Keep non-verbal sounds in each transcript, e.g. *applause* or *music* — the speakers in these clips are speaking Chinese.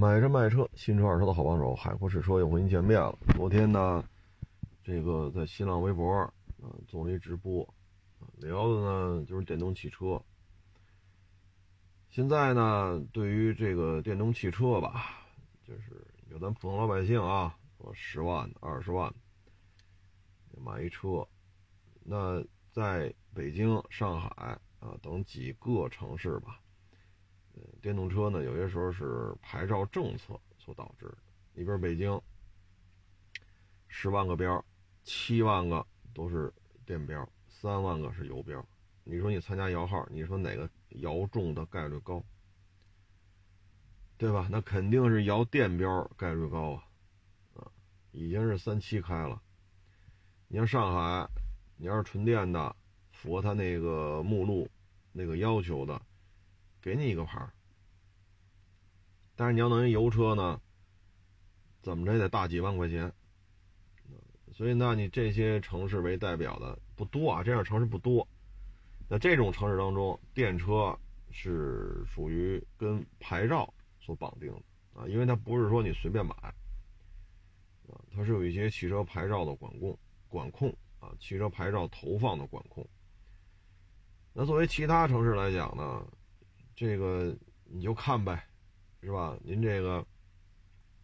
买车卖车，新车二手车的好帮手，海阔试车又和您见面了。昨天呢，这个在新浪微博啊做了一直播，聊的呢就是电动汽车。现在呢，对于这个电动汽车吧，就是有咱普通老百姓啊，说十万、二十万买一车，那在北京、上海啊等几个城市吧。电动车呢，有些时候是牌照政策所导致的。你比如北京，十万个标，七万个都是电标，三万个是油标。你说你参加摇号，你说哪个摇中的概率高？对吧？那肯定是摇电标概率高啊！啊，已经是三七开了。你像上海，你要是纯电的，符合他那个目录那个要求的。给你一个牌但是你要弄一油车呢，怎么着也得大几万块钱。所以，那你这些城市为代表的不多啊，这样城市不多。那这种城市当中，电车是属于跟牌照所绑定的啊，因为它不是说你随便买啊，它是有一些汽车牌照的管控管控啊，汽车牌照投放的管控。那作为其他城市来讲呢？这个你就看呗，是吧？您这个，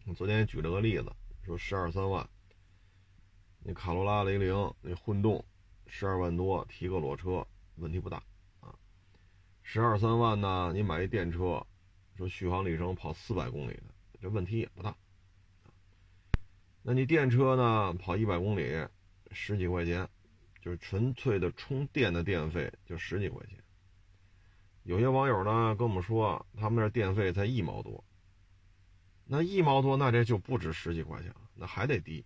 我昨天举了个例子，说十二三万，那卡罗拉、雷凌那混动，十二万多提个裸车，问题不大啊。十二三万呢，你买一电车，说续航里程跑四百公里的，这问题也不大。那你电车呢，跑一百公里，十几块钱，就是纯粹的充电的电费就十几块钱。有些网友呢跟我们说，他们那电费才一毛多，那一毛多，那这就不止十几块钱了，那还得低。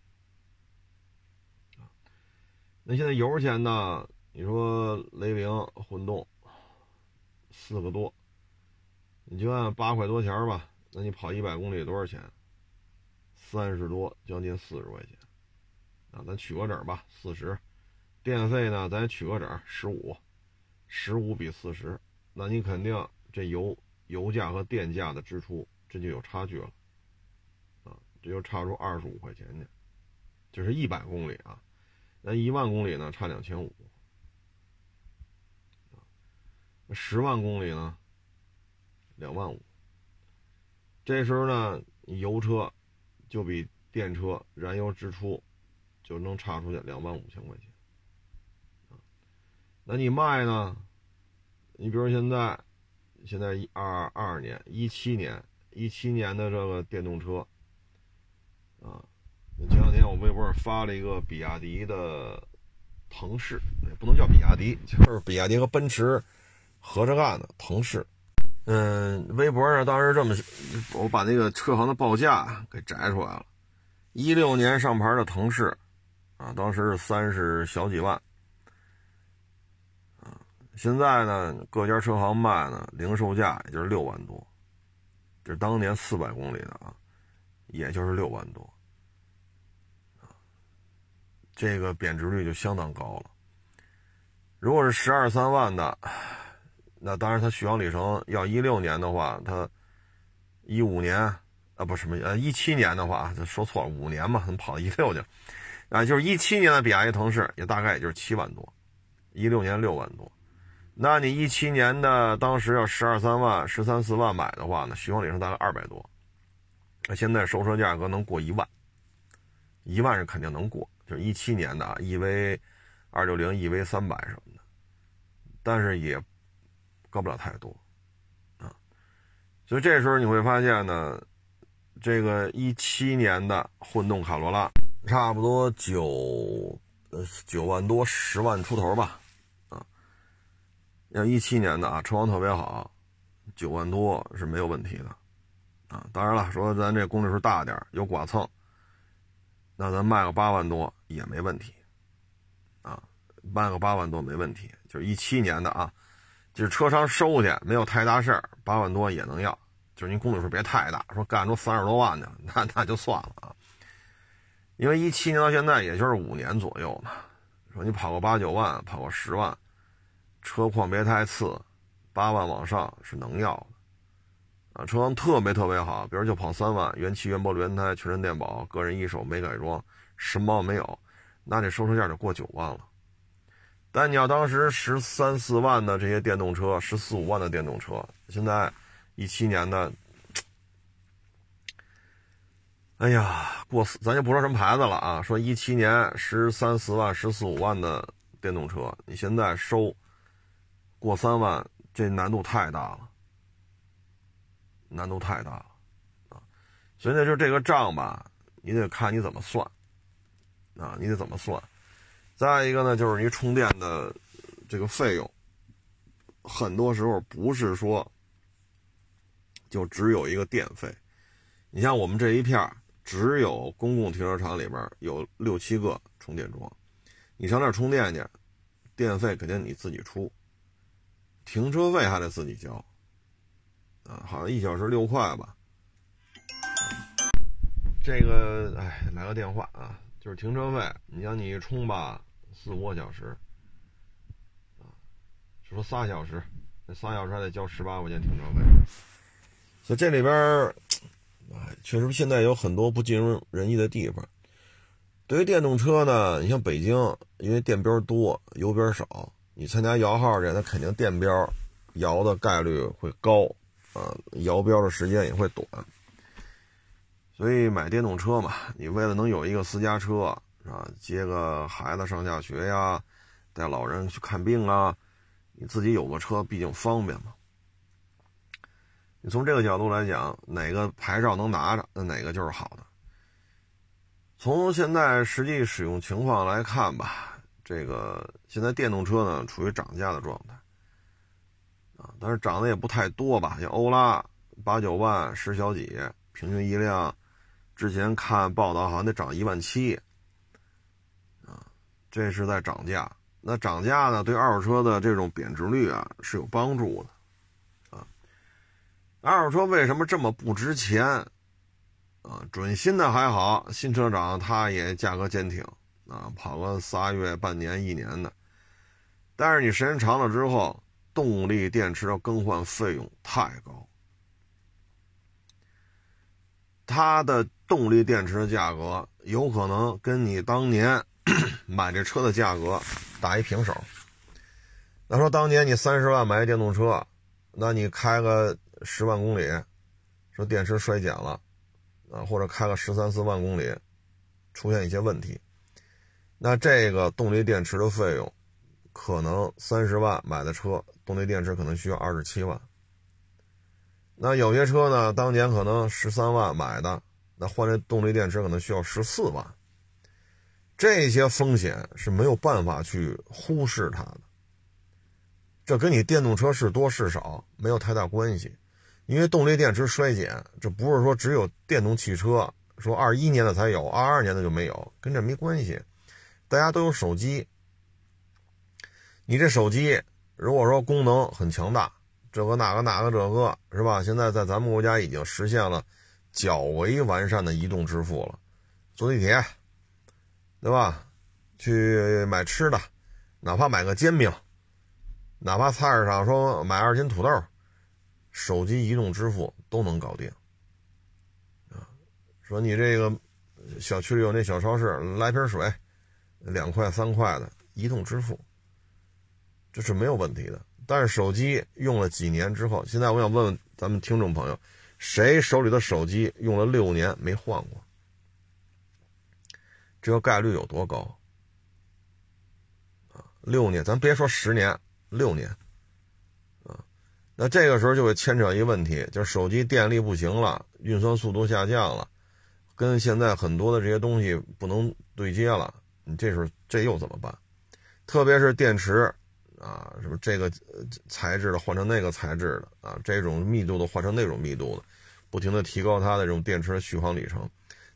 那现在油钱呢？你说雷凌混动四个多，你就按八块多钱吧，那你跑一百公里多少钱？三十多，将近四十块钱啊。咱取个整吧，四十。电费呢，咱取个整，十五，十五比四十。那你肯定这油油价和电价的支出这就有差距了，啊，这就差出二十五块钱去，就是一百公里啊，那一万公里呢差两千五，那十万公里呢两万五，这时候呢油车就比电车燃油支出就能差出去两万五千块钱，啊，那你卖呢？你比如现在，现在一二二年、一七年、一七年的这个电动车，啊，前两天我微博上发了一个比亚迪的腾势，也不能叫比亚迪，就是比亚迪和奔驰合着干的腾势。嗯，微博上当时这么，我把那个车行的报价给摘出来了，一六年上牌的腾势，啊，当时是三十小几万。现在呢，各家车行卖呢，零售价也就是六万多，这是当年四百公里的啊，也就是六万多，这个贬值率就相当高了。如果是十二三万的，那当然它续航里程要一六年的话，它一五年啊不什么呃一七年的话，说错了五年嘛，怎么跑到一六去？啊，就是一七年的比亚迪腾势也大概也就是七万多，一六年六万多。那你一七年的当时要十二三万、十三四万买的话呢，续航里程大概二百多。那现在收车价格能过一万，一万是肯定能过，就是一七年的啊，EV 二六零、EV 三百什么的，但是也高不了太多啊。所以这时候你会发现呢，这个一七年的混动卡罗拉，差不多九呃九万多、十万出头吧。要一七年的啊，车况特别好，九万多是没有问题的，啊，当然了，说咱这公里数大点有剐蹭，那咱卖个八万多也没问题，啊，卖个八万多没问题，就是一七年的啊，就是车商收去没有太大事儿，八万多也能要，就是您公里数别太大，说干出三十多万去，*laughs* 那那就算了啊，因为一七年到现在也就是五年左右嘛，说你跑个八九万，跑个十万。车况别太次，八万往上是能要的啊，车况特别特别好，比如就跑三万，原漆原玻璃原胎，全身电保，个人一手没改装，什么没有，那这收车价就过九万了。但你要当时十三四万的这些电动车，十四五万的电动车，现在一七年的，哎呀，过四咱就不说什么牌子了啊，说一七年十三四万、十四五万的电动车，你现在收过三万，这难度太大了，难度太大了啊！所以呢，就这个账吧，你得看你怎么算啊，你得怎么算。再一个呢，就是你充电的这个费用，很多时候不是说就只有一个电费。你像我们这一片只有公共停车场里边有六七个充电桩，你上那儿充电去，电费肯定你自己出，停车费还得自己交，啊，好像一小时六块吧。这个，哎，来个电话啊，就是停车费，你像你一充吧。四五个小时，啊，就说仨小时，那仨小时还得交十八块钱停车费，所以这里边哎，确实现在有很多不尽如人意的地方。对于电动车呢，你像北京，因为电标多，油标少，你参加摇号去，那肯定电标摇的概率会高，啊，摇标的时间也会短。所以买电动车嘛，你为了能有一个私家车。啊，接个孩子上下学呀，带老人去看病啊，你自己有个车，毕竟方便嘛。你从这个角度来讲，哪个牌照能拿着，那哪个就是好的。从现在实际使用情况来看吧，这个现在电动车呢处于涨价的状态，啊，但是涨的也不太多吧，像欧拉八九万十小几，平均一辆，之前看报道好像得涨一万七。啊这是在涨价，那涨价呢，对二手车的这种贬值率啊是有帮助的，啊，二手车为什么这么不值钱？啊，准新的还好，新车涨它也价格坚挺，啊，跑个仨月、半年、一年的，但是你时间长了之后，动力电池的更换费用太高，它的动力电池的价格有可能跟你当年。*coughs* 买这车的价格打一平手。那说当年你三十万买电动车，那你开个十万公里，说电池衰减了，啊，或者开个十三四万公里，出现一些问题，那这个动力电池的费用，可能三十万买的车，动力电池可能需要二十七万。那有些车呢，当年可能十三万买的，那换这动力电池可能需要十四万。这些风险是没有办法去忽视它的，这跟你电动车是多是少没有太大关系，因为动力电池衰减，这不是说只有电动汽车，说二一年的才有，二二年的就没有，跟这没关系。大家都有手机，你这手机如果说功能很强大，这个那个那个这个是吧？现在在咱们国家已经实现了较为完善的移动支付了，坐地铁。对吧？去买吃的，哪怕买个煎饼，哪怕菜市场说买二斤土豆，手机移动支付都能搞定。啊，说你这个小区里有那小超市，来瓶水，两块三块的移动支付，这是没有问题的。但是手机用了几年之后，现在我想问问咱们听众朋友，谁手里的手机用了六年没换过？这个概率有多高啊？六年，咱别说十年，六年啊，那这个时候就会牵扯一个问题，就是手机电力不行了，运算速度下降了，跟现在很多的这些东西不能对接了，你这时候这又怎么办？特别是电池啊，什么这个材质的换成那个材质的啊，这种密度的换成那种密度的，不停的提高它的这种电池的续航里程，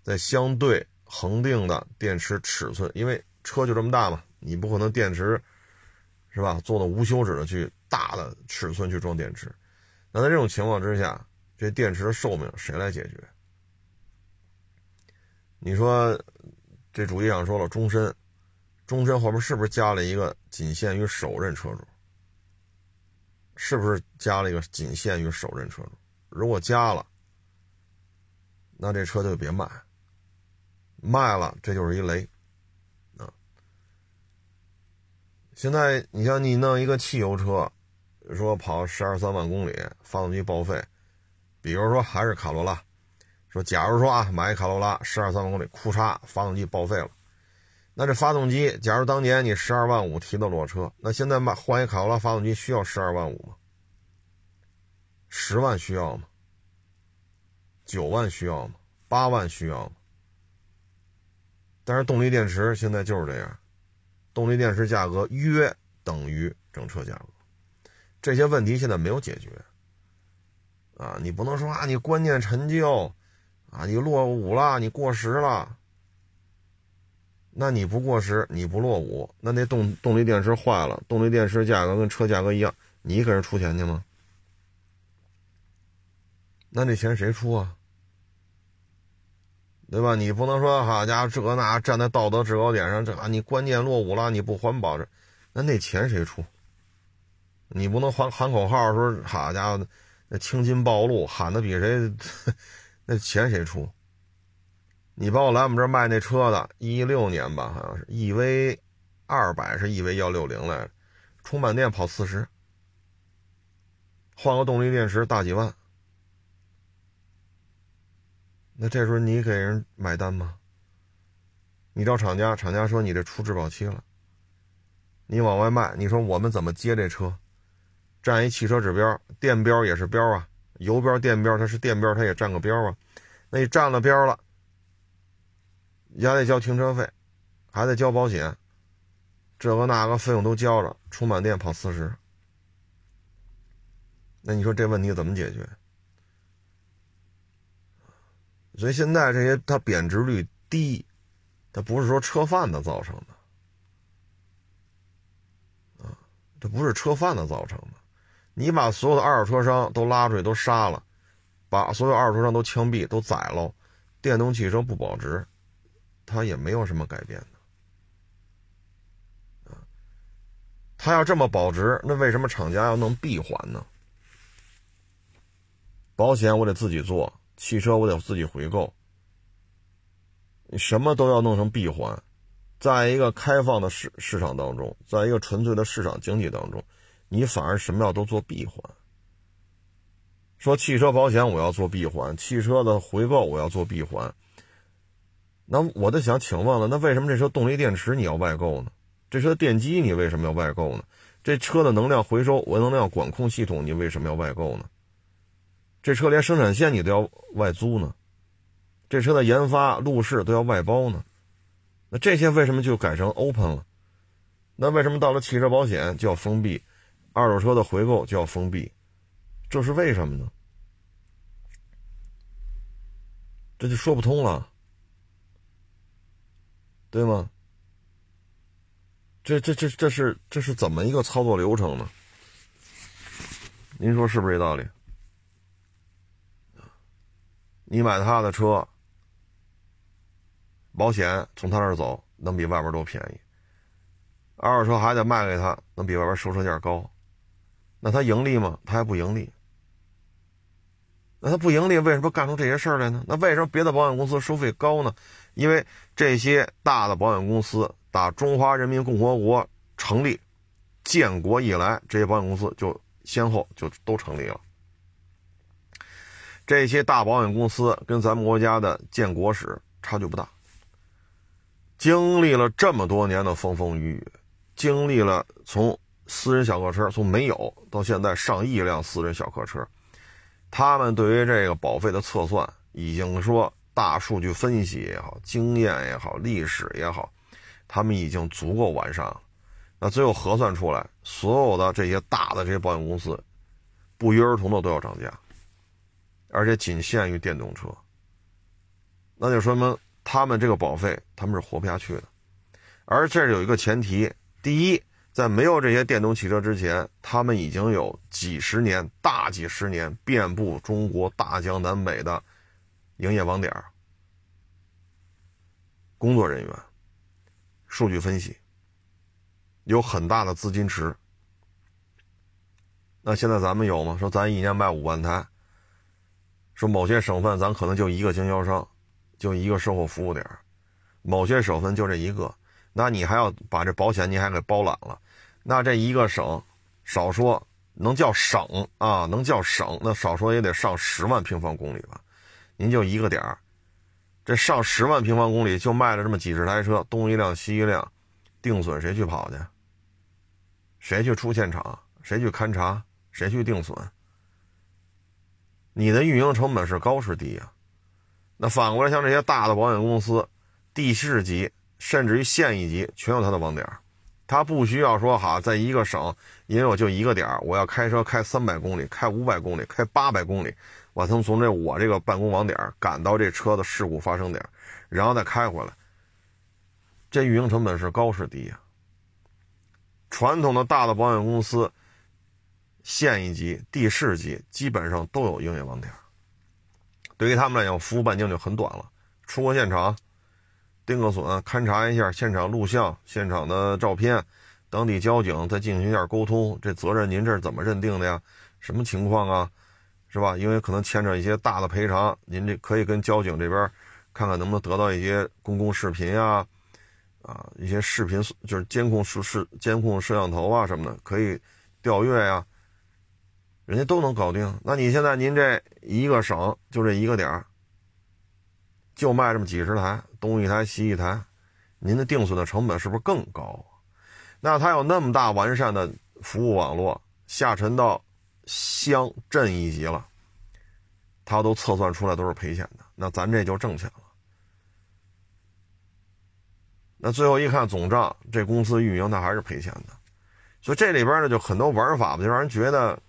在相对。恒定的电池尺寸，因为车就这么大嘛，你不可能电池是吧？做的无休止的去大的尺寸去装电池。那在这种情况之下，这电池的寿命谁来解决？你说这主机上说了终身，终身后面是不是加了一个仅限于首任车主？是不是加了一个仅限于首任车主？如果加了，那这车就别卖。卖了，这就是一雷啊！现在你像你弄一个汽油车，说跑十二三万公里，发动机报废，比如说还是卡罗拉，说假如说啊，买一卡罗拉十二三万公里，库嚓，发动机报废了，那这发动机，假如当年你十二万五提的裸车，那现在卖换一卡罗拉发动机需要十二万五吗？十万需要吗？九万需要吗？八万需要吗？但是动力电池现在就是这样，动力电池价格约等于整车价格，这些问题现在没有解决。啊，你不能说啊，你观念陈旧，啊，你落伍了，你过时了。那你不过时，你不落伍，那那动动力电池坏了，动力电池价格跟车价格一样，你给人出钱去吗？那这钱谁出啊？对吧？你不能说好家伙这那站在道德制高点上，这啊你观念落伍了，你不环保这，那那钱谁出？你不能喊喊口号说好家伙，那青筋暴露喊的比谁，那钱谁出？你帮我来我们这儿卖那车的，一六年吧，好像是 EV 二百是 EV 幺六零来着，充满电跑四十，换个动力电池大几万。那这时候你给人买单吗？你找厂家，厂家说你这出质保期了。你往外卖，你说我们怎么接这车？占一汽车指标，电标也是标啊，油标、电标它是电标，它也占个标啊。那你占了标了，你还得交停车费，还得交保险，这个那个费用都交了，充满电跑四十。那你说这问题怎么解决？所以现在这些它贬值率低，它不是说车贩子造成的，啊，这不是车贩子造成的。你把所有的二手车商都拉出去都杀了，把所有二手车商都枪毙都宰了，电动汽车不保值，它也没有什么改变的。它要这么保值，那为什么厂家要弄闭环呢？保险我得自己做。汽车我得自己回购，你什么都要弄成闭环，在一个开放的市市场当中，在一个纯粹的市场经济当中，你反而什么要都做闭环。说汽车保险我要做闭环，汽车的回购我要做闭环，那我在想，请问了，那为什么这车动力电池你要外购呢？这车电机你为什么要外购呢？这车的能量回收、我能量管控系统你为什么要外购呢？这车连生产线你都要外租呢，这车的研发路试都要外包呢，那这些为什么就改成 open 了？那为什么到了汽车保险就要封闭，二手车的回购就要封闭？这是为什么呢？这就说不通了，对吗？这这这这是这是怎么一个操作流程呢？您说是不是这道理？你买他的车，保险从他那儿走，能比外边都便宜。二手车还得卖给他，能比外边收车价高。那他盈利吗？他还不盈利。那他不盈利，为什么干出这些事儿来呢？那为什么别的保险公司收费高呢？因为这些大的保险公司打中华人民共和国成立、建国以来，这些保险公司就先后就都成立了。这些大保险公司跟咱们国家的建国史差距不大，经历了这么多年的风风雨雨，经历了从私人小客车从没有到现在上亿辆私人小客车，他们对于这个保费的测算，已经说大数据分析也好，经验也好，历史也好，他们已经足够完善了。那最后核算出来，所有的这些大的这些保险公司，不约而同的都要涨价。而且仅限于电动车，那就说明他们这个保费他们是活不下去的。而这有一个前提：第一，在没有这些电动汽车之前，他们已经有几十年、大几十年遍布中国大江南北的营业网点、工作人员、数据分析，有很大的资金池。那现在咱们有吗？说咱一年卖五万台。说某些省份咱可能就一个经销商，就一个售后服务点某些省份就这一个，那你还要把这保险你还给包揽了，那这一个省，少说能叫省啊，能叫省，那少说也得上十万平方公里吧？您就一个点儿，这上十万平方公里就卖了这么几十台车，东一辆西一辆，定损谁去跑去？谁去出现场？谁去勘察？谁去定损？你的运营成本是高是低呀？那反过来，像这些大的保险公司，地市级甚至于县一级，全有它的网点他不需要说哈，在一个省，因为我就一个点我要开车开三百公里，开五百公里，开八百公里，我从从这我这个办公网点赶到这车的事故发生点，然后再开回来。这运营成本是高是低呀？传统的大的保险公司。县一级、地市级基本上都有营业网点，对于他们来讲，服务半径就很短了。出个现场，定个损，勘察一下现场录像、现场的照片，当地交警再进行一下沟通，这责任您这是怎么认定的呀？什么情况啊？是吧？因为可能牵扯一些大的赔偿，您这可以跟交警这边看看能不能得到一些公共视频啊，啊，一些视频就是监控视视监控摄像头啊什么的，可以调阅呀。人家都能搞定，那你现在您这一个省就这一个点儿，就卖这么几十台，东一台西一台，您的定损的成本是不是更高？那他有那么大完善的服务网络，下沉到乡镇一级了，他都测算出来都是赔钱的，那咱这就挣钱了。那最后一看总账，这公司运营那还是赔钱的，所以这里边呢就很多玩法吧，就让人觉得。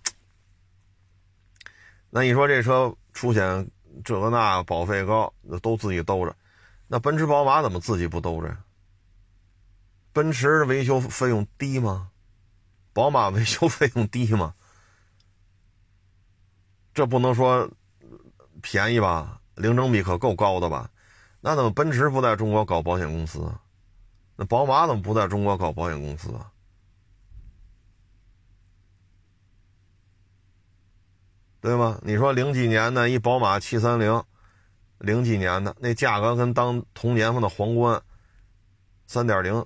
那你说这车出险这个那保费高，都自己兜着，那奔驰宝马怎么自己不兜着？奔驰维修费用低吗？宝马维修费用低吗？这不能说便宜吧？零整比可够高的吧？那怎么奔驰不在中国搞保险公司？那宝马怎么不在中国搞保险公司啊？对吗？你说零几年的一宝马七三零，零几年的那价格跟当同年份的皇冠三点零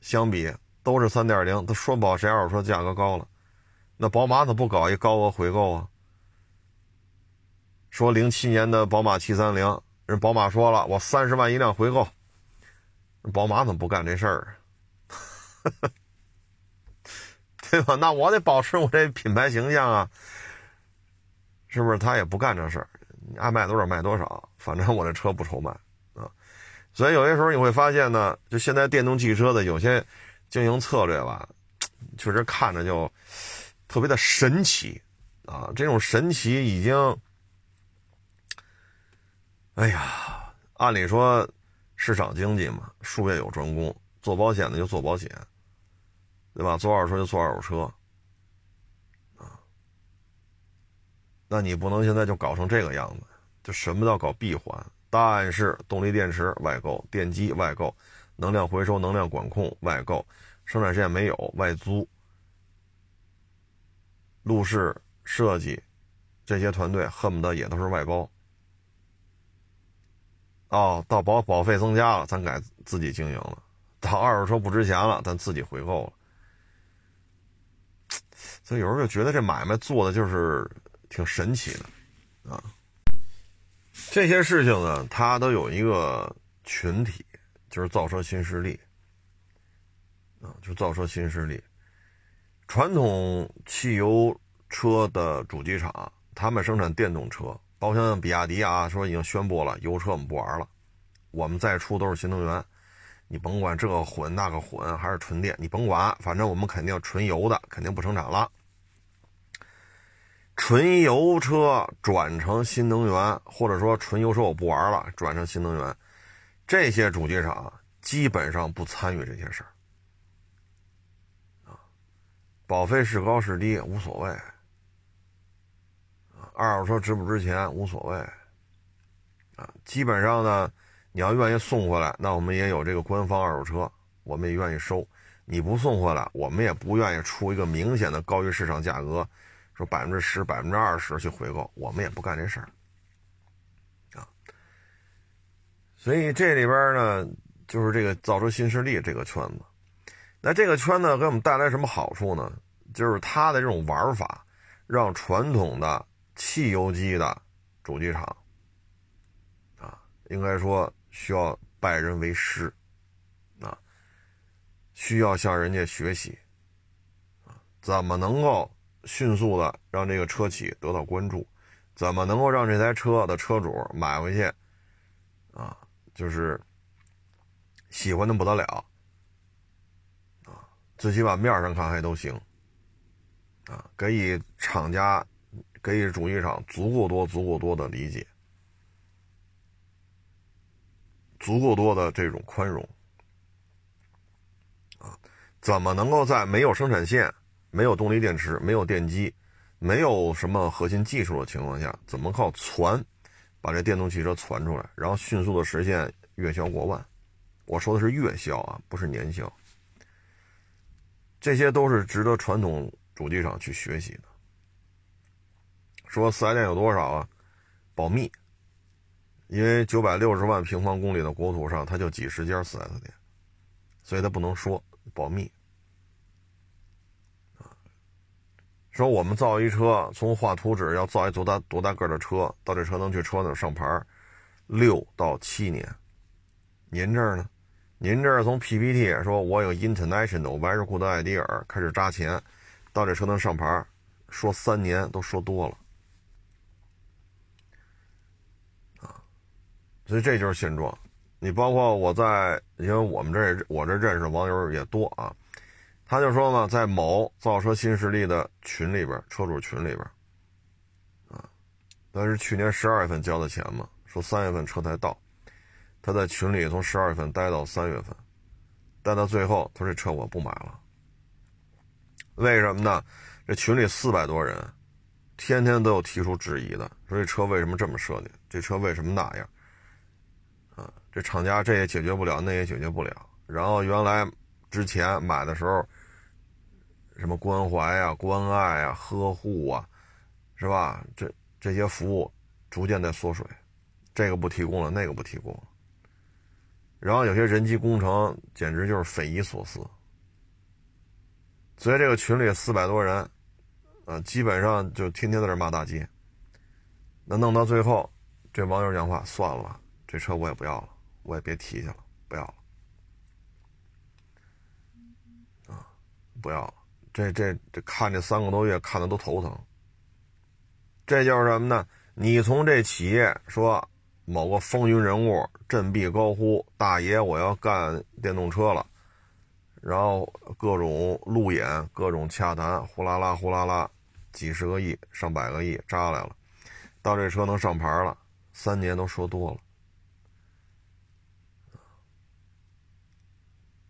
相比，都是三点零。他说不好谁二手车价格高了，那宝马怎么不搞一高额回购啊？说零七年的宝马七三零，人宝马说了，我三十万一辆回购，宝马怎么不干这事儿？*laughs* 对吧？那我得保持我这品牌形象啊。是不是他也不干这事儿？你爱卖多少卖多少，反正我这车不愁卖啊。所以有些时候你会发现呢，就现在电动汽车的有些经营策略吧，确实看着就特别的神奇啊。这种神奇已经，哎呀，按理说市场经济嘛，术业有专攻，做保险的就做保险，对吧？做二手车就做二手车。那你不能现在就搞成这个样子，就什么叫搞闭环？但是动力电池外购，电机外购，能量回收、能量管控外购，生产线没有外租，路试设计这些团队恨不得也都是外包。哦，到保保费增加了，咱改自己经营了；到二手车不值钱了，咱自己回购了。所以有时候就觉得这买卖做的就是。挺神奇的，啊，这些事情呢，它都有一个群体，就是造车新势力，啊，就造车新势力。传统汽油车的主机厂，他们生产电动车，包括像比亚迪啊，说已经宣布了，油车我们不玩了，我们再出都是新能源，你甭管这个混那个混还是纯电，你甭管，反正我们肯定纯油的，肯定不生产了。纯油车转成新能源，或者说纯油车我不玩了，转成新能源，这些主机厂基本上不参与这些事儿。啊，保费是高是低无所谓，二手车值不值钱无所谓，啊，基本上呢，你要愿意送回来，那我们也有这个官方二手车，我们也愿意收；你不送回来，我们也不愿意出一个明显的高于市场价格。说百分之十、百分之二十去回购，我们也不干这事儿，啊所以这里边呢，就是这个造车新势力这个圈子。那这个圈子给我们带来什么好处呢？就是它的这种玩法，让传统的汽油机的主机厂啊，应该说需要拜人为师啊，需要向人家学习啊，怎么能够迅速的让这个车企得到关注？怎么能够让这台车的车主买回去啊？就是喜欢的不得了啊！最起码面上看还都行啊，给予厂家、给予主机厂足够多、足够多的理解，足够多的这种宽容啊！怎么能够在没有生产线、没有动力电池、没有电机？没有什么核心技术的情况下，怎么靠传把这电动汽车传出来，然后迅速的实现月销过万？我说的是月销啊，不是年销。这些都是值得传统主机厂去学习的。说四 S 店有多少啊？保密，因为九百六十万平方公里的国土上，它就几十家四 S 店，所以它不能说保密。说我们造一车，从画图纸要造一多大多大个的车，到这车能去车那上牌，六到七年。您这儿呢？您这儿从 PPT 说我有 International Very Good Idea 开始扎钱，到这车能上牌，说三年都说多了啊。所以这就是现状。你包括我在，因为我们这我这认识的网友也多啊。他就说嘛，在某造车新势力的群里边，车主群里边，啊，但是去年十二月份交的钱嘛，说三月份车才到，他在群里从十二月份待到三月份，待到最后，他说这车我不买了。为什么呢？这群里四百多人，天天都有提出质疑的，说这车为什么这么设计？这车为什么那样？啊，这厂家这也解决不了，那也解决不了。然后原来之前买的时候。什么关怀啊、关爱啊、呵护啊，是吧？这这些服务逐渐在缩水，这个不提供了，那个不提供了。然后有些人机工程简直就是匪夷所思。所以这个群里四百多人，啊，基本上就天天在这骂大街。那弄到最后，这网友讲话算了，这车我也不要了，我也别提去了，不要了，啊，不要了。这这这看这三个多月，看的都头疼。这就是什么呢？你从这企业说某个风云人物振臂高呼：“大爷，我要干电动车了！”然后各种路演，各种洽谈，呼啦啦呼啦啦，几十个亿、上百个亿扎来了。到这车能上牌了，三年都说多了。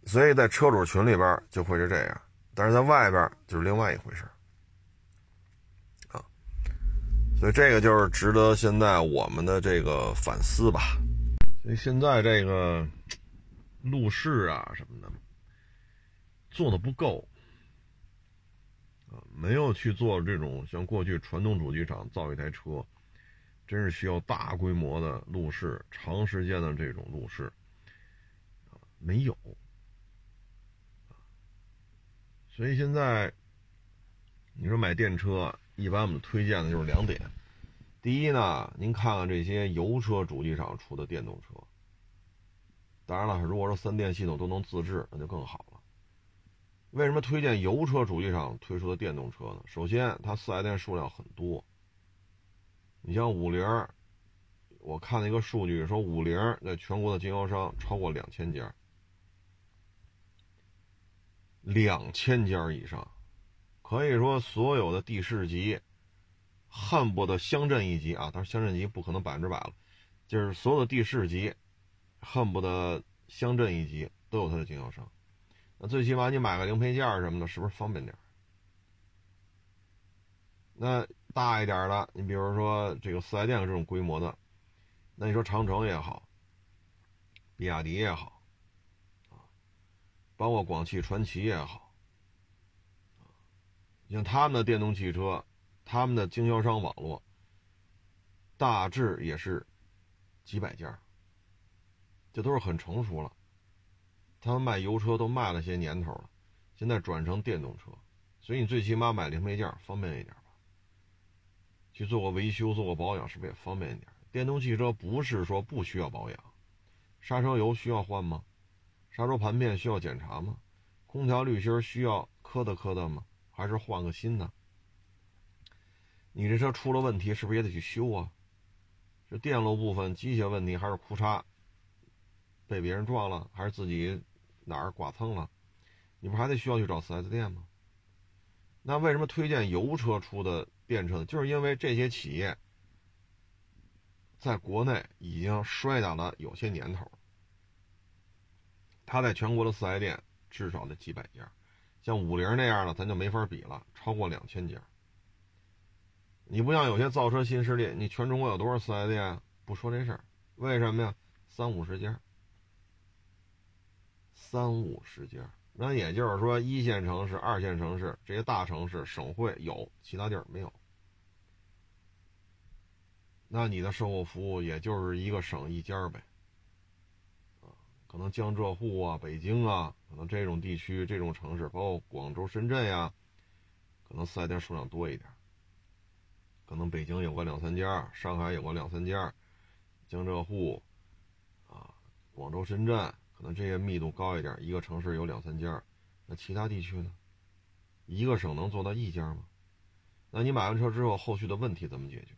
所以在车主群里边就会是这样。但是在外边就是另外一回事啊，所以这个就是值得现在我们的这个反思吧。所以现在这个路试啊什么的做的不够啊，没有去做这种像过去传统主机厂造一台车，真是需要大规模的路试、长时间的这种路试啊，没有。所以现在，你说买电车，一般我们推荐的就是两点。第一呢，您看看这些油车主机厂出的电动车。当然了，如果说三电系统都能自制，那就更好了。为什么推荐油车主机厂推出的电动车呢？首先，它四 S 店数量很多。你像五菱，我看了一个数据，说五菱在全国的经销商超过两千家。两千家以上，可以说所有的地市级，恨不得乡镇一级啊，当然乡镇级不可能百分之百了，就是所有的地市级，恨不得乡镇一级都有它的经销商。那最起码你买个零配件什么的，是不是方便点那大一点的，你比如说这个四 S 店这种规模的，那你说长城也好，比亚迪也好。包括广汽传祺也好，像他们的电动汽车，他们的经销商网络，大致也是几百家，这都是很成熟了。他们卖油车都卖了些年头了，现在转成电动车，所以你最起码买零配件方便一点吧。去做个维修、做个保养，是不是也方便一点？电动汽车不是说不需要保养，刹车油需要换吗？刹车盘片需要检查吗？空调滤芯需要磕的磕的吗？还是换个新的？你这车出了问题，是不是也得去修啊？是电路部分机械问题，还是库叉被别人撞了，还是自己哪儿剐蹭了？你不还得需要去找 4S 店吗？那为什么推荐油车出的电车呢？就是因为这些企业在国内已经摔打了有些年头，他在全国的 4S 店至少得几百家，像五菱那样的咱就没法比了，超过两千家。你不像有些造车新势力，你全中国有多少四 S 店？不说这事儿，为什么呀？三五十家，三五十家。那也就是说，一线城市、二线城市这些大城市、省会有，其他地儿没有。那你的售后服务也就是一个省一家呗。可能江浙沪啊、北京啊，可能这种地区、这种城市，包括广州、深圳呀，可能四 S 店数量多一点。可能北京有个两三家，上海有个两三家，江浙沪，啊，广州、深圳，可能这些密度高一点，一个城市有两三家。那其他地区呢？一个省能做到一家吗？那你买完车之后，后续的问题怎么解决？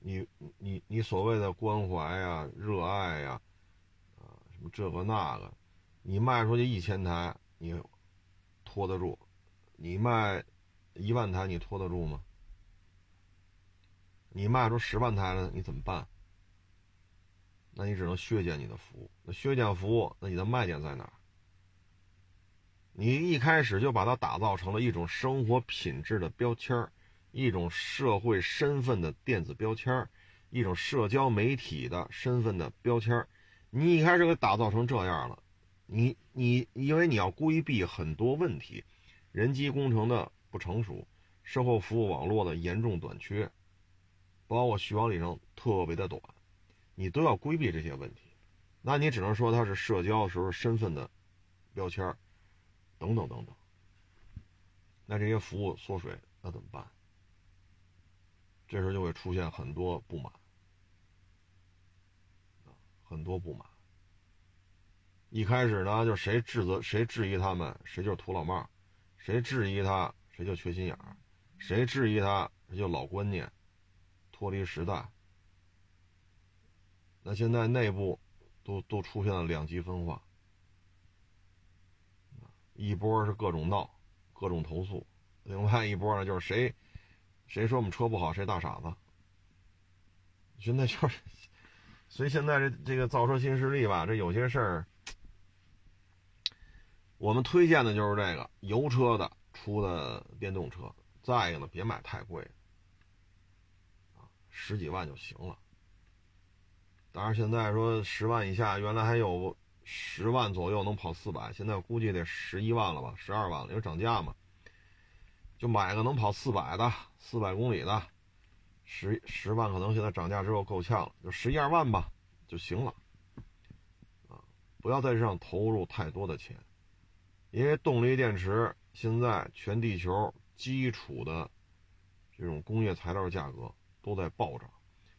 你你你所谓的关怀呀、热爱呀，啊，什么这个那个，你卖出去一千台，你拖得住？你卖？一万台你拖得住吗？你卖出十万台了，你怎么办？那你只能削减你的服务。那削减服务，那你的卖点在哪儿？你一开始就把它打造成了一种生活品质的标签儿，一种社会身份的电子标签，一种社交媒体的身份的标签。你一开始给打造成这样了，你你因为你要规避很多问题，人机工程的。不成熟，售后服务网络的严重短缺，包括续航里程特别的短，你都要规避这些问题。那你只能说它是社交的时候身份的标签等等等等。那这些服务缩水，那怎么办？这时候就会出现很多不满，很多不满。一开始呢，就谁指责谁质疑他们，谁就是土老帽，谁质疑他。谁就缺心眼儿，谁质疑他，谁就老观念，脱离时代。那现在内部都都出现了两极分化，一波是各种闹，各种投诉，另外一波呢就是谁谁说我们车不好，谁大傻子。现在就是，*laughs* 所以现在这这个造车新势力吧，这有些事儿，我们推荐的就是这个油车的。出的电动车，再一个呢，别买太贵，啊，十几万就行了。当然，现在说十万以下，原来还有十万左右能跑四百，现在估计得十一万了吧，十二万了，因为涨价嘛。就买个能跑四百的，四百公里的，十十万可能现在涨价之后够呛了，就十一二万吧就行了，啊，不要在这上投入太多的钱，因为动力电池。现在全地球基础的这种工业材料价格都在暴涨，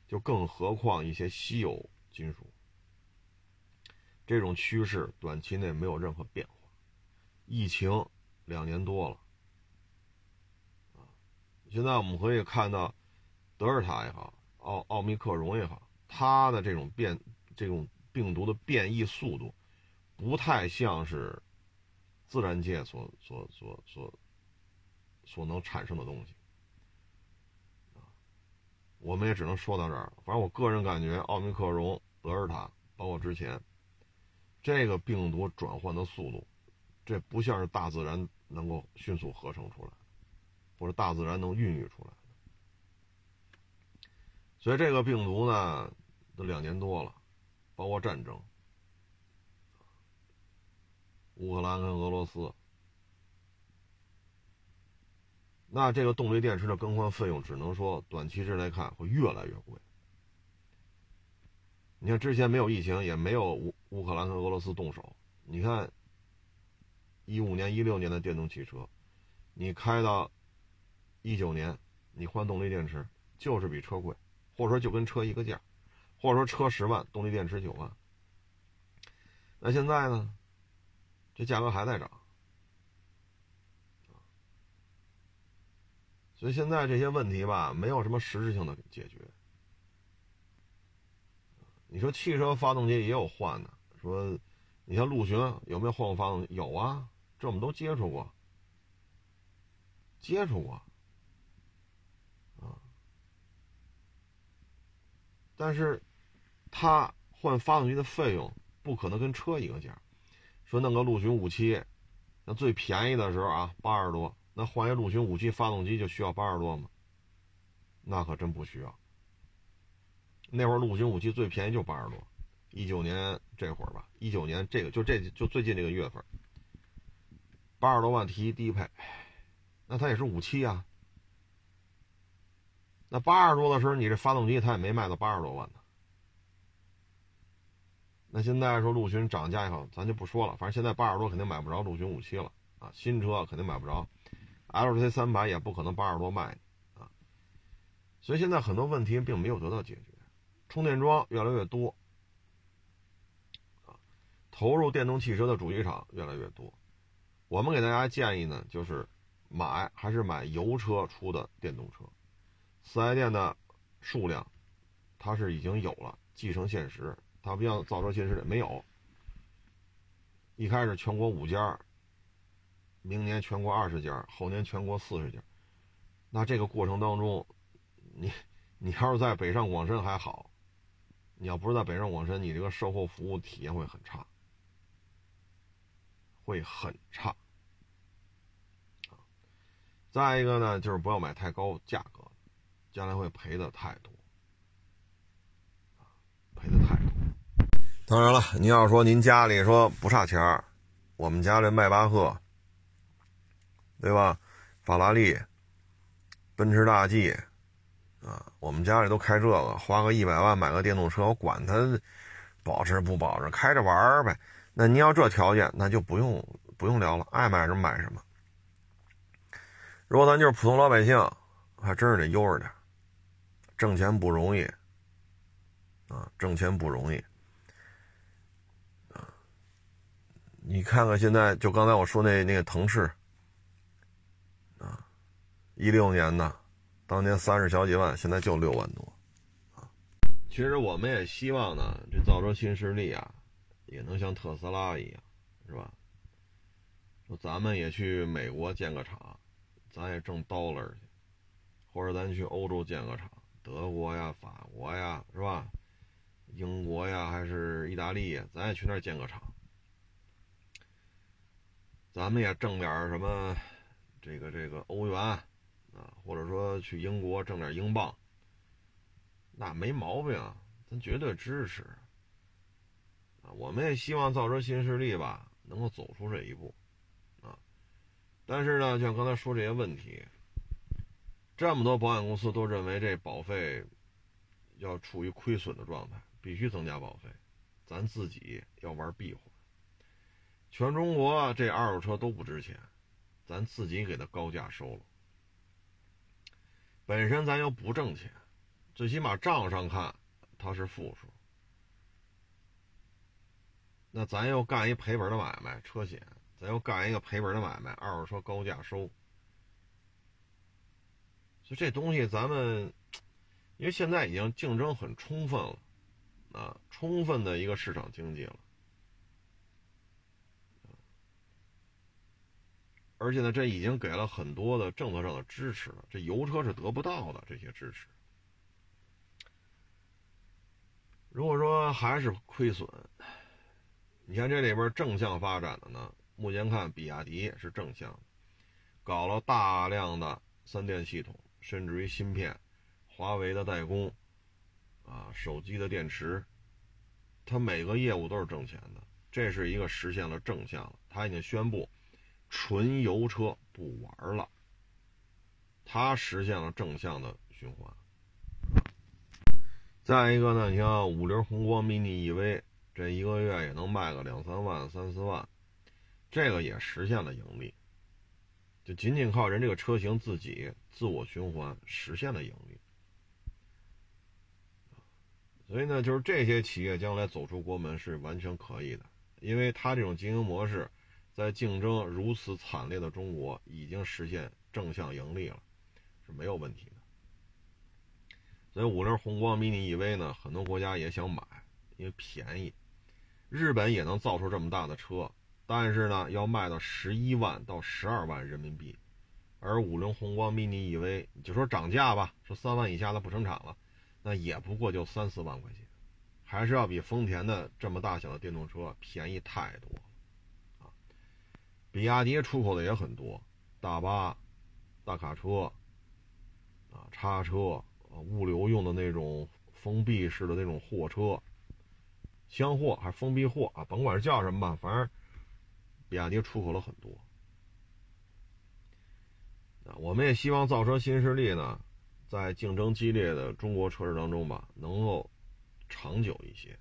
就更何况一些稀有金属。这种趋势短期内没有任何变化。疫情两年多了，现在我们可以看到德尔塔也好，奥奥密克戎也好，它的这种变这种病毒的变异速度不太像是。自然界所所所所所能产生的东西，我们也只能说到这儿。反正我个人感觉，奥密克戎、德尔塔，包括之前这个病毒转换的速度，这不像是大自然能够迅速合成出来，或者大自然能孕育出来的。所以这个病毒呢，都两年多了，包括战争。乌克兰跟俄罗斯，那这个动力电池的更换费用，只能说短期之内看会越来越贵。你看之前没有疫情，也没有乌乌克兰跟俄罗斯动手。你看，一五年、一六年的电动汽车，你开到一九年，你换动力电池就是比车贵，或者说就跟车一个价，或者说车十万，动力电池九万。那现在呢，这价格还在涨。所以现在这些问题吧，没有什么实质性的解决。你说汽车发动机也有换的，说你像陆巡有没有换过发动机？有啊，这我们都接触过，接触过但是，他换发动机的费用不可能跟车一个价。说弄个陆巡五七，那最便宜的时候啊，八十多。那换一陆巡五七发动机就需要八十多吗？那可真不需要。那会儿陆巡五七最便宜就八十多，一九年这会儿吧，一九年这个就这就最近这个月份，八十多万提低配，那它也是五七啊。那八十多的时候，你这发动机它也没卖到八十多万呢。那现在说陆巡涨价以后，咱就不说了，反正现在八十多肯定买不着陆巡五七了啊，新车肯定买不着。L C 三百也不可能八十多卖，啊，所以现在很多问题并没有得到解决，充电桩越来越多，啊，投入电动汽车的主机厂越来越多，我们给大家建议呢，就是买还是买油车出的电动车，四 S 店的数量它是已经有了，继承现实，它不像造车新势力没有，一开始全国五家。明年全国二十家，后年全国四十家，那这个过程当中，你你要是在北上广深还好，你要不是在北上广深，你这个售后服务体验会很差，会很差。再一个呢，就是不要买太高价格，将来会赔的太多，赔的太多。当然了，您要说您家里说不差钱儿，我们家这迈巴赫。对吧？法拉利、奔驰大 G，啊，我们家里都开这个，花个一百万买个电动车，我管它保值不保值，开着玩呗。那您要这条件，那就不用不用聊了，爱买什么买什么。如果咱就是普通老百姓，还真是得悠着点，挣钱不容易，啊，挣钱不容易，啊，你看看现在，就刚才我说那那个腾势啊。一六年的，当年三十小几万，现在就六万多，啊！其实我们也希望呢，这造车新势力啊，也能像特斯拉一样，是吧？说咱们也去美国建个厂，咱也挣 dollar 去，或者咱去欧洲建个厂，德国呀、法国呀，是吧？英国呀，还是意大利呀，咱也去那儿建个厂，咱们也挣点什么，这个这个欧元。啊，或者说去英国挣点英镑，那没毛病，咱绝对支持。啊，我们也希望造车新势力吧能够走出这一步，啊，但是呢，像刚才说这些问题，这么多保险公司都认为这保费要处于亏损的状态，必须增加保费，咱自己要玩闭环。全中国这二手车都不值钱，咱自己给它高价收了。本身咱又不挣钱，最起码账上看它是负数。那咱又干一赔本的买卖，车险，咱又干一个赔本的买卖，二手车高价收。就这东西咱们，因为现在已经竞争很充分了，啊，充分的一个市场经济了。而且呢，这已经给了很多的政策上的支持了，这油车是得不到的这些支持。如果说还是亏损，你看这里边正向发展的呢，目前看比亚迪是正向，搞了大量的三电系统，甚至于芯片，华为的代工，啊，手机的电池，它每个业务都是挣钱的，这是一个实现了正向了，它已经宣布。纯油车不玩了，它实现了正向的循环。再一个呢，你像五菱宏光 mini EV，这一个月也能卖个两三万、三四万，这个也实现了盈利，就仅仅靠人这个车型自己自我循环实现了盈利。所以呢，就是这些企业将来走出国门是完全可以的，因为它这种经营模式，在竞争如此惨烈的中国，已经实现正向盈利了，是没有问题的。所以五菱宏光 mini EV 呢，很多国家也想买，因为便宜。日本也能造出这么大的车，但是呢，要卖到十一万到十二万人民币，而五菱宏光 mini EV 就说涨价吧，说三万以下的不生产了。那也不过就三四万块钱，还是要比丰田的这么大小的电动车便宜太多了啊！比亚迪出口的也很多，大巴、大卡车啊、叉车啊、物流用的那种封闭式的那种货车、箱货还是封闭货啊，甭管是叫什么吧，反正比亚迪出口了很多我们也希望造车新势力呢。在竞争激烈的中国车市当中吧，能够长久一些。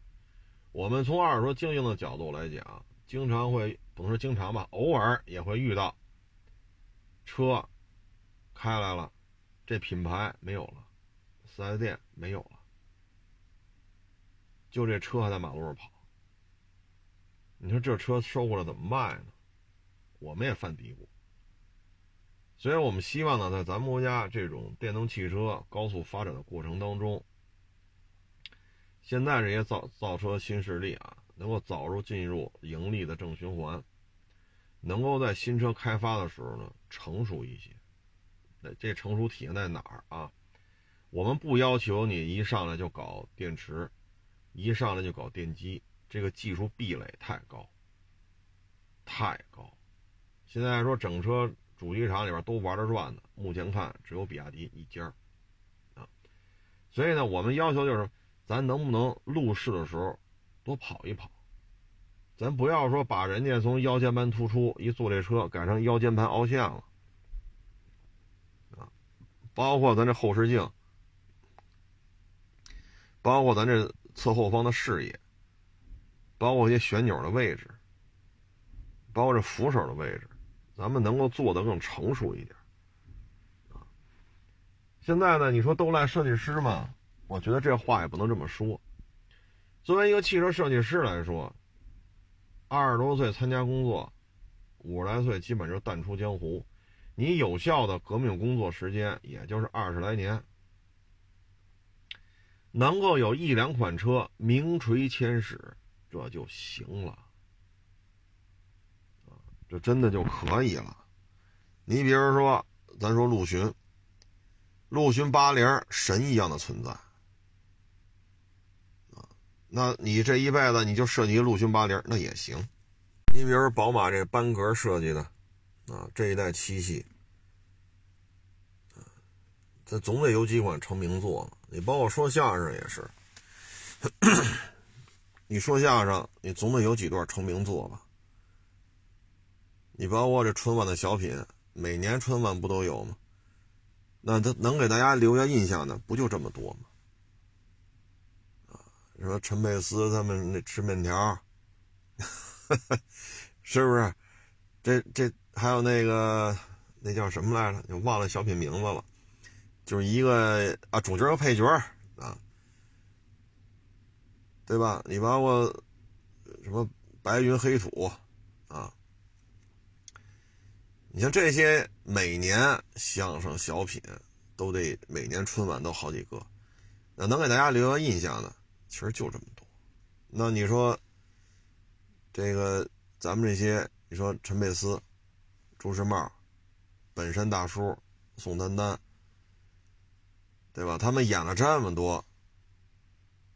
我们从二手车经营的角度来讲，经常会不能说经常吧，偶尔也会遇到车开来了，这品牌没有了，四 S 店没有了，就这车还在马路上跑。你说这车收过来怎么卖呢？我们也犯嘀咕。所以我们希望呢，在咱们国家这种电动汽车高速发展的过程当中，现在这些造造车新势力啊，能够早日进入盈利的正循环，能够在新车开发的时候呢成熟一些。那这成熟体现在哪儿啊？我们不要求你一上来就搞电池，一上来就搞电机，这个技术壁垒太高，太高。现在说整车。主机厂里边都玩着转的，目前看只有比亚迪一家啊，所以呢，我们要求就是，咱能不能路试的时候多跑一跑，咱不要说把人家从腰间盘突出一坐这车改成腰间盘凹陷了啊，包括咱这后视镜，包括咱这侧后方的视野，包括一些旋钮的位置，包括这扶手的位置。咱们能够做得更成熟一点，啊，现在呢，你说都赖设计师嘛？我觉得这话也不能这么说。作为一个汽车设计师来说，二十多岁参加工作，五十来岁基本就淡出江湖，你有效的革命工作时间也就是二十来年，能够有一两款车名垂千史，这就行了。这真的就可以了。你比如说，咱说陆巡，陆巡八零神一样的存在啊。那你这一辈子你就设计陆巡八零，那也行。你比如说宝马这班格设计的啊，这一代七系，这总得有几款成名作。你包括说相声也是，*coughs* 你说相声，你总得有几段成名作吧。你包括这春晚的小品，每年春晚不都有吗？那他能给大家留下印象的，不就这么多吗？啊，说陈佩斯他们那吃面条，*laughs* 是不是？这这还有那个那叫什么来着？就忘了小品名字了，就是一个啊主角和配角啊，对吧？你包括什么白云黑土啊？你像这些每年相声小品，都得每年春晚都好几个，那能给大家留下印象的，其实就这么多。那你说，这个咱们这些，你说陈佩斯、朱时茂、本山大叔、宋丹丹，对吧？他们演了这么多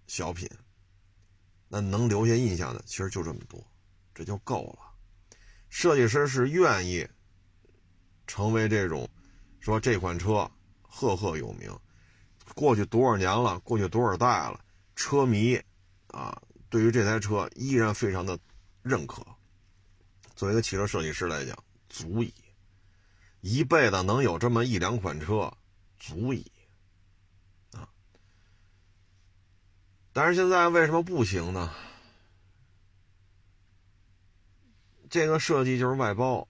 小品，那能留下印象的，其实就这么多，这就够了。设计师是愿意。成为这种，说这款车赫赫有名，过去多少年了，过去多少代了，车迷啊，对于这台车依然非常的认可。作为一个汽车设计师来讲，足以一辈子能有这么一两款车，足以啊。但是现在为什么不行呢？这个设计就是外包，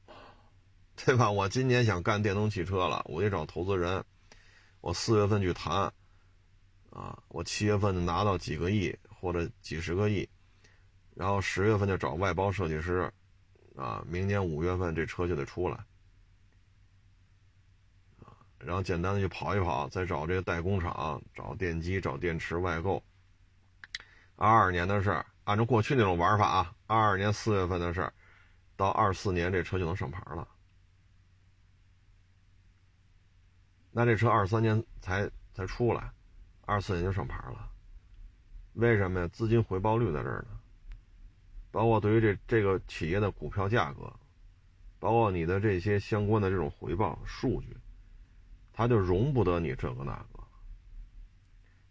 对吧？我今年想干电动汽车了，我得找投资人，我四月份去谈，啊，我七月份拿到几个亿或者几十个亿，然后十月份就找外包设计师，啊，明年五月份这车就得出来。啊然后简单的去跑一跑，再找这个代工厂，找电机，找电池外购。二二年的事，按照过去那种玩法啊，二二年四月份的事，到二四年这车就能上牌了。那这车二三年才才出来，二四年就上牌了。为什么呀？资金回报率在这儿呢。包括对于这这个企业的股票价格，包括你的这些相关的这种回报数据。他就容不得你这个那个，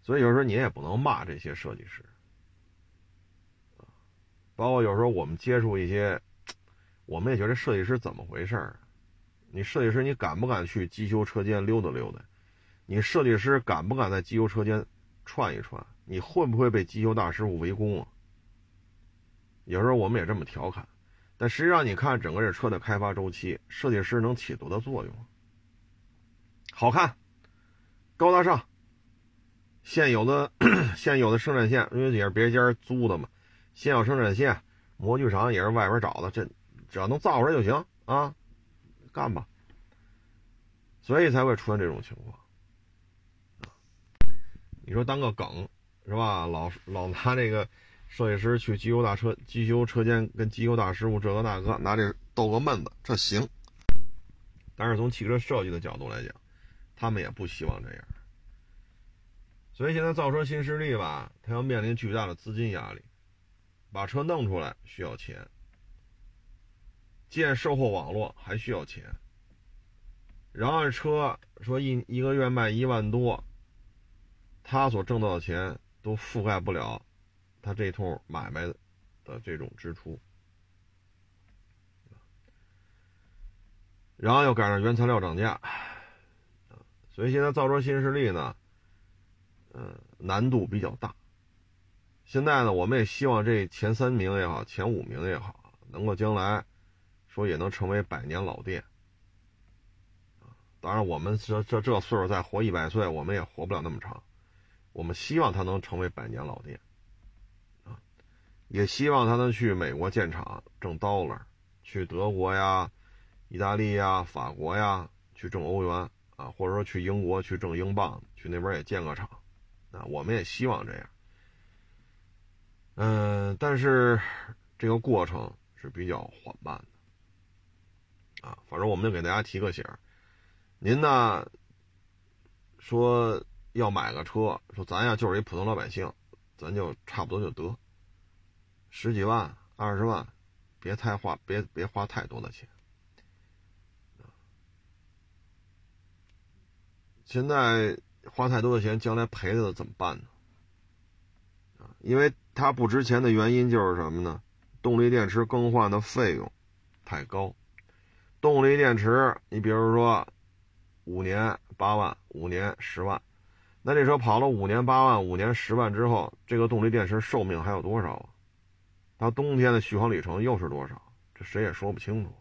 所以有时候你也不能骂这些设计师，包括有时候我们接触一些，我们也觉得设计师怎么回事儿？你设计师你敢不敢去机修车间溜达溜达？你设计师敢不敢在机修车间串一串？你会不会被机修大师傅围攻啊？有时候我们也这么调侃，但实际上你看整个这车的开发周期，设计师能起多大作用？好看，高大上。现有的 *clears throat* 现有的生产线，因为也是别家租的嘛，现有生产线，模具厂也是外边找的，这只要能造出来就行啊，干吧。所以才会出现这种情况。你说当个梗是吧？老老拿这个设计师去机修大车机修车间跟机修大师傅这个那个拿这逗个闷子，这行。但是从汽车设计的角度来讲，他们也不希望这样，所以现在造车新势力吧，他要面临巨大的资金压力，把车弄出来需要钱，建售后网络还需要钱，然后车说一一个月卖一万多，他所挣到的钱都覆盖不了他这通买卖的这种支出，然后又赶上原材料涨价。所以现在造车新势力呢，嗯，难度比较大。现在呢，我们也希望这前三名也好，前五名也好，能够将来说也能成为百年老店。当然，我们这这这岁数再活一百岁，我们也活不了那么长。我们希望它能成为百年老店，啊，也希望它能去美国建厂挣 dollar，去德国呀、意大利呀、法国呀去挣欧元。啊，或者说去英国去挣英镑，去那边也建个厂，啊，我们也希望这样。嗯，但是这个过程是比较缓慢的，啊，反正我们就给大家提个醒您呢说要买个车，说咱呀就是一普通老百姓，咱就差不多就得十几万、二十万，别太花，别别花太多的钱。现在花太多的钱，将来赔了怎么办呢？因为它不值钱的原因就是什么呢？动力电池更换的费用太高。动力电池，你比如说五年八万，五年十万，那这车跑了五年八万，五年十万之后，这个动力电池寿命还有多少啊？它冬天的续航里程又是多少？这谁也说不清楚。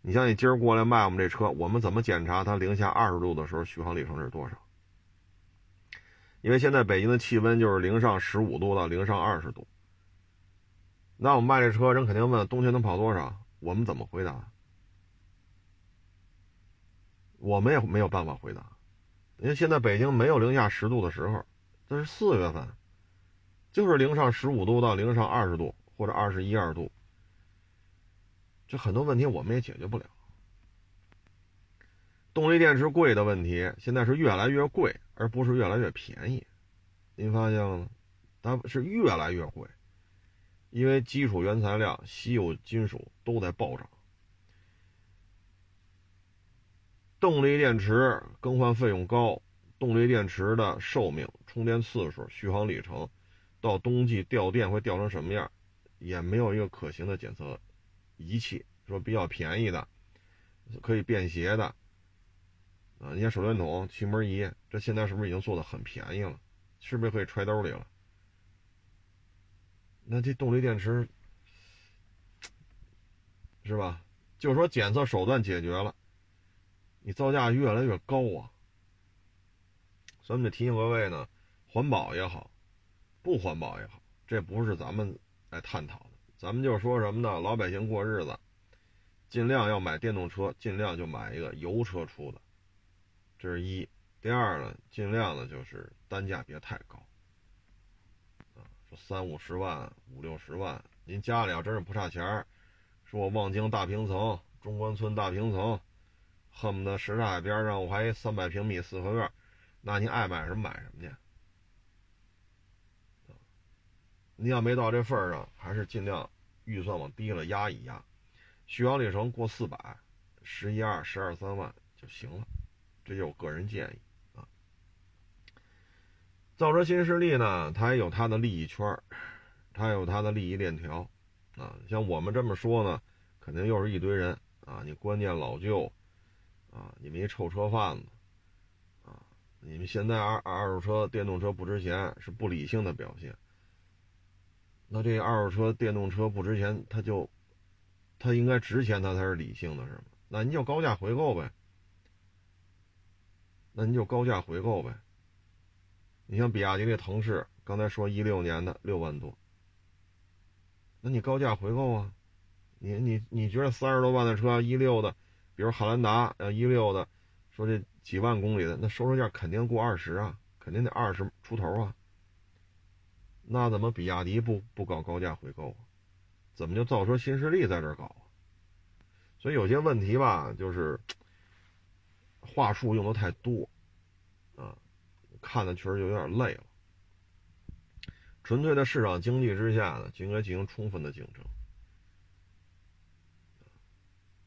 你像你今儿过来卖我们这车，我们怎么检查它零下二十度的时候续航里程是多少？因为现在北京的气温就是零上十五度到零上二十度。那我们卖这车，人肯定问冬天能跑多少？我们怎么回答？我们也没有办法回答，因为现在北京没有零下十度的时候，这是四月份，就是零上十五度到零上二十度或者二十一二度。这很多问题我们也解决不了。动力电池贵的问题，现在是越来越贵，而不是越来越便宜。您发现了吗？它是越来越贵，因为基础原材料、稀有金属都在暴涨。动力电池更换费用高，动力电池的寿命、充电次数、续航里程，到冬季掉电会掉成什么样，也没有一个可行的检测。仪器说比较便宜的，可以便携的，啊，你像手电筒、气门仪，这现在是不是已经做的很便宜了？是不是可以揣兜里了？那这动力电池是吧？就说检测手段解决了，你造价越来越高啊。所以我们就提醒各位呢，环保也好，不环保也好，这不是咱们来探讨的。咱们就说什么呢？老百姓过日子，尽量要买电动车，尽量就买一个油车出的，这是一。第二呢，尽量的就是单价别太高，啊，说三五十万、五六十万，您家里要真是不差钱儿，说我望京大平层、中关村大平层，恨不得什刹海边上我还三百平米四合院，那您爱买什么买什么去。您要没到这份上，还是尽量预算往低了压一压，续航里程过四百，十一二、十二三万就行了，这就我个人建议啊。造车新势力呢，它也有它的利益圈它有它的利益链条，啊，像我们这么说呢，肯定又是一堆人啊，你观念老旧，啊，你们一臭车贩子，啊，你们现在二二手车、电动车不值钱是不理性的表现。那这二手车、电动车不值钱，它就，它应该值钱，它才是理性的，是吗？那您就高价回购呗，那您就高价回购呗。你像比亚迪这腾势，刚才说一六年的六万多，那你高价回购啊？你你你觉得三十多万的车一六的，比如汉兰达呃一六的，说这几万公里的，那收车价肯定过二十啊，肯定得二十出头啊。那怎么比亚迪不不搞高价回购？怎么就造车新势力在这搞？所以有些问题吧，就是 *tsk* 话术用的太多啊。看的确实就有点累了。纯粹的市场经济之下呢，就应该进行充分的竞争。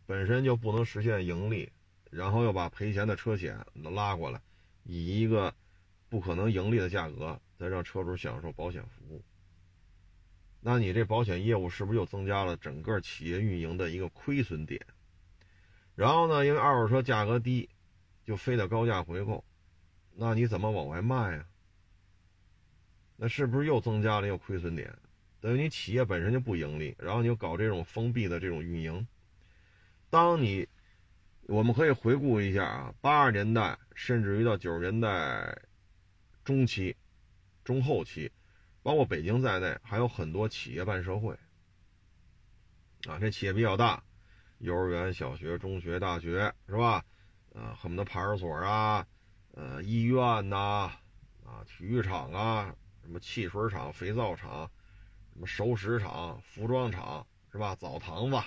本身就不能实现盈利，然后又把赔钱的车险拉过来，以一个不可能盈利的价格，再让车主享受保险服务。那你这保险业务是不是又增加了整个企业运营的一个亏损点？然后呢，因为二手车价格低，就非得高价回购。那你怎么往外卖啊？那是不是又增加了一个亏损点？等于你企业本身就不盈利，然后你又搞这种封闭的这种运营。当你，我们可以回顾一下啊，八十年代甚至于到九十年代中期、中后期，包括北京在内，还有很多企业办社会。啊，这企业比较大，幼儿园、小学、中学、大学是吧？啊，恨不得派出所啊。呃，医院呐，啊，体育场啊，什么汽水厂、肥皂厂，什么熟食厂、服装厂，是吧？澡堂子，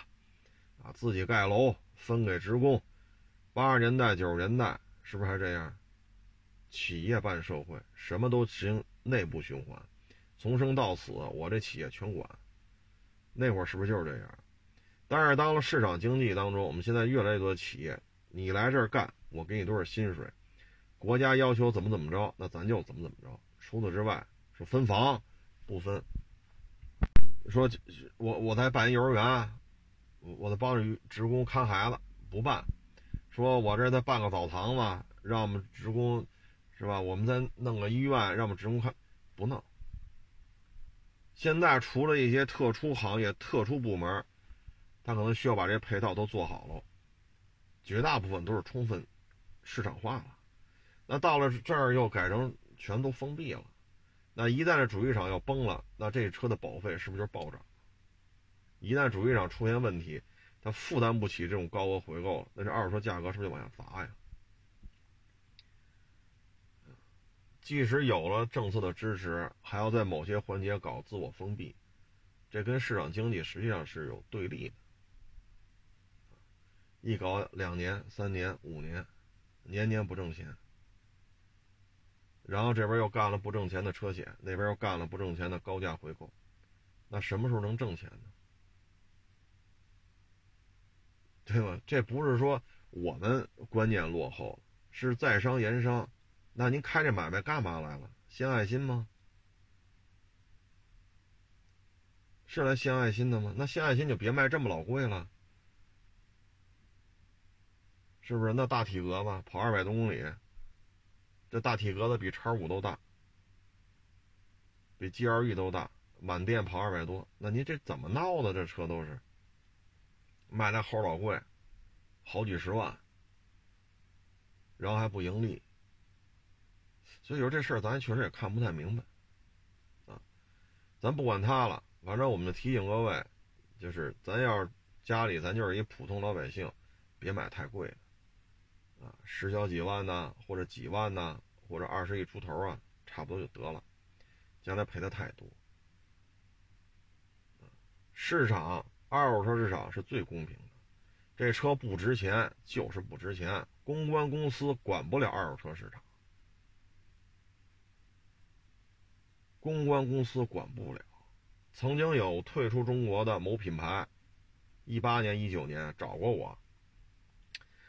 啊，自己盖楼分给职工。八十年代、九十年代是不是还这样？企业办社会，什么都行内部循环，从生到死，我这企业全管。那会儿是不是就是这样？但是到了市场经济当中，我们现在越来越多的企业，你来这儿干，我给你多少薪水？国家要求怎么怎么着，那咱就怎么怎么着。除此之外，说分房不分。说我我在办幼儿园，我在帮着职工看孩子，不办。说我这再办个澡堂子，让我们职工，是吧？我们再弄个医院，让我们职工看，不弄。现在除了一些特殊行业、特殊部门，他可能需要把这些配套都做好了，绝大部分都是充分市场化了。那到了这儿又改成全都封闭了，那一旦这主机厂要崩了，那这车的保费是不是就暴涨？一旦主机厂出现问题，它负担不起这种高额回购，那这二手车价格是不是就往下砸呀？即使有了政策的支持，还要在某些环节搞自我封闭，这跟市场经济实际上是有对立的。一搞两年、三年、五年，年年不挣钱。然后这边又干了不挣钱的车险，那边又干了不挣钱的高价回购，那什么时候能挣钱呢？对吧？这不是说我们观念落后，是在商言商。那您开这买卖干嘛来了？献爱心吗？是来献爱心的吗？那献爱心就别卖这么老贵了，是不是？那大体格子跑二百多公里。这大体格子比叉五都大，比 G L E 都大，满电跑二百多，那您这怎么闹的？这车都是卖那猴老贵，好几十万，然后还不盈利，所以说这事儿咱确实也看不太明白，啊，咱不管他了，反正我们就提醒各位，就是咱要是家里咱就是一普通老百姓，别买太贵的，啊，十小几万呐，或者几万呐，或者二十亿出头啊，差不多就得了，将来赔的太多。市场二手车市场是最公平的，这车不值钱就是不值钱，公关公司管不了二手车市场，公关公司管不了。曾经有退出中国的某品牌，一八年、一九年找过我，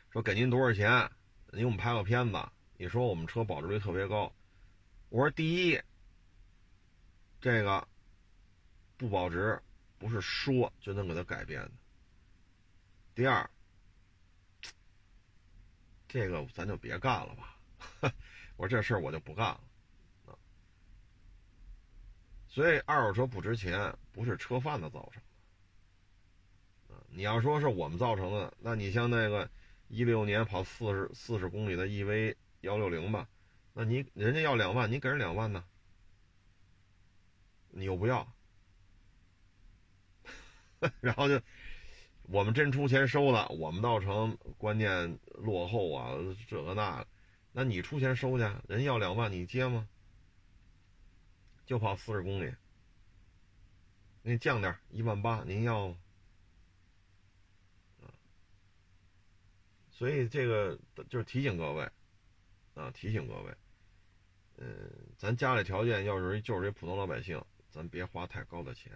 说给您多少钱，您给我们拍个片子，你说我们车保值率特别高。我说第一，这个不保值。不是说就能给他改变的。第二，这个咱就别干了吧。*laughs* 我说这事儿我就不干了啊。所以二手车不值钱，不是车贩子造成的。你要说是我们造成的，那你像那个一六年跑四十四十公里的 EV 幺六零吧，那你人家要两万，你给人两万呢，你又不要。*laughs* 然后就，我们真出钱收了，我们造成观念落后啊，这个那，那你出钱收去，人要两万，你接吗？就跑四十公里，给你降点一万八，您要吗？所以这个就是提醒各位，啊，提醒各位，嗯，咱家里条件要是就是一普通老百姓，咱别花太高的钱。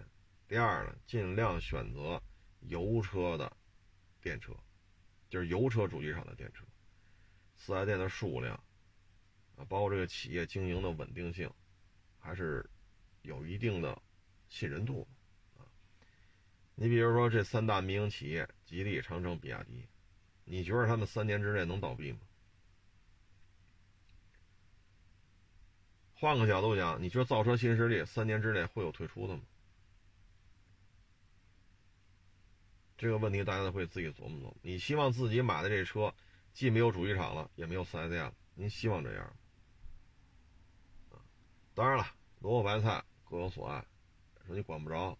第二呢，尽量选择油车的电车，就是油车主机厂的电车。四 S 店的数量啊，包括这个企业经营的稳定性，还是有一定的信任度啊。你比如说这三大民营企业，吉利、长城、比亚迪，你觉得他们三年之内能倒闭吗？换个角度讲，你觉得造车新势力三年之内会有退出的吗？这个问题大家都会自己琢磨琢磨。你希望自己买的这车，既没有主机厂了，也没有四 S 店了，您希望这样？当然了，萝卜白菜各有所爱，说你管不着。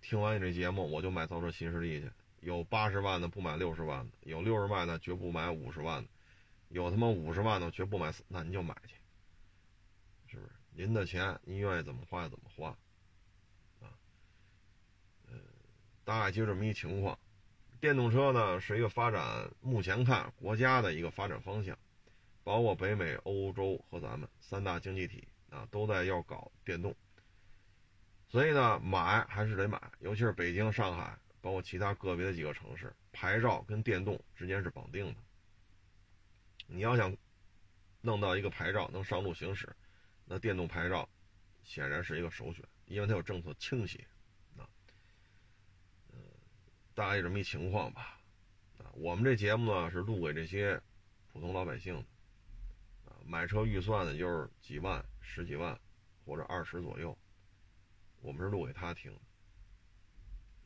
听完你这节目，我就买造车新势力去。有八十万的不买六十万的，有六十万的绝不买五十万的，有他妈五十万的绝不买，那您就买去，是不是？您的钱，您愿意怎么花就怎么花。大概就这么一情况，电动车呢是一个发展，目前看国家的一个发展方向，包括北美、欧洲和咱们三大经济体啊都在要搞电动，所以呢买还是得买，尤其是北京、上海，包括其他个别的几个城市，牌照跟电动之间是绑定的。你要想弄到一个牌照能上路行驶，那电动牌照显然是一个首选，因为它有政策倾斜。大概这么一情况吧，啊，我们这节目呢是录给这些普通老百姓的，啊，买车预算呢就是几万、十几万或者二十左右，我们是录给他听，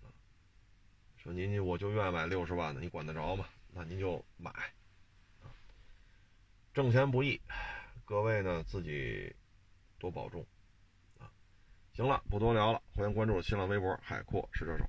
啊，说您我就愿意买六十万的，你管得着吗？那您就买，啊，挣钱不易，各位呢自己多保重，行了，不多聊了，欢迎关注新浪微博海阔试车手。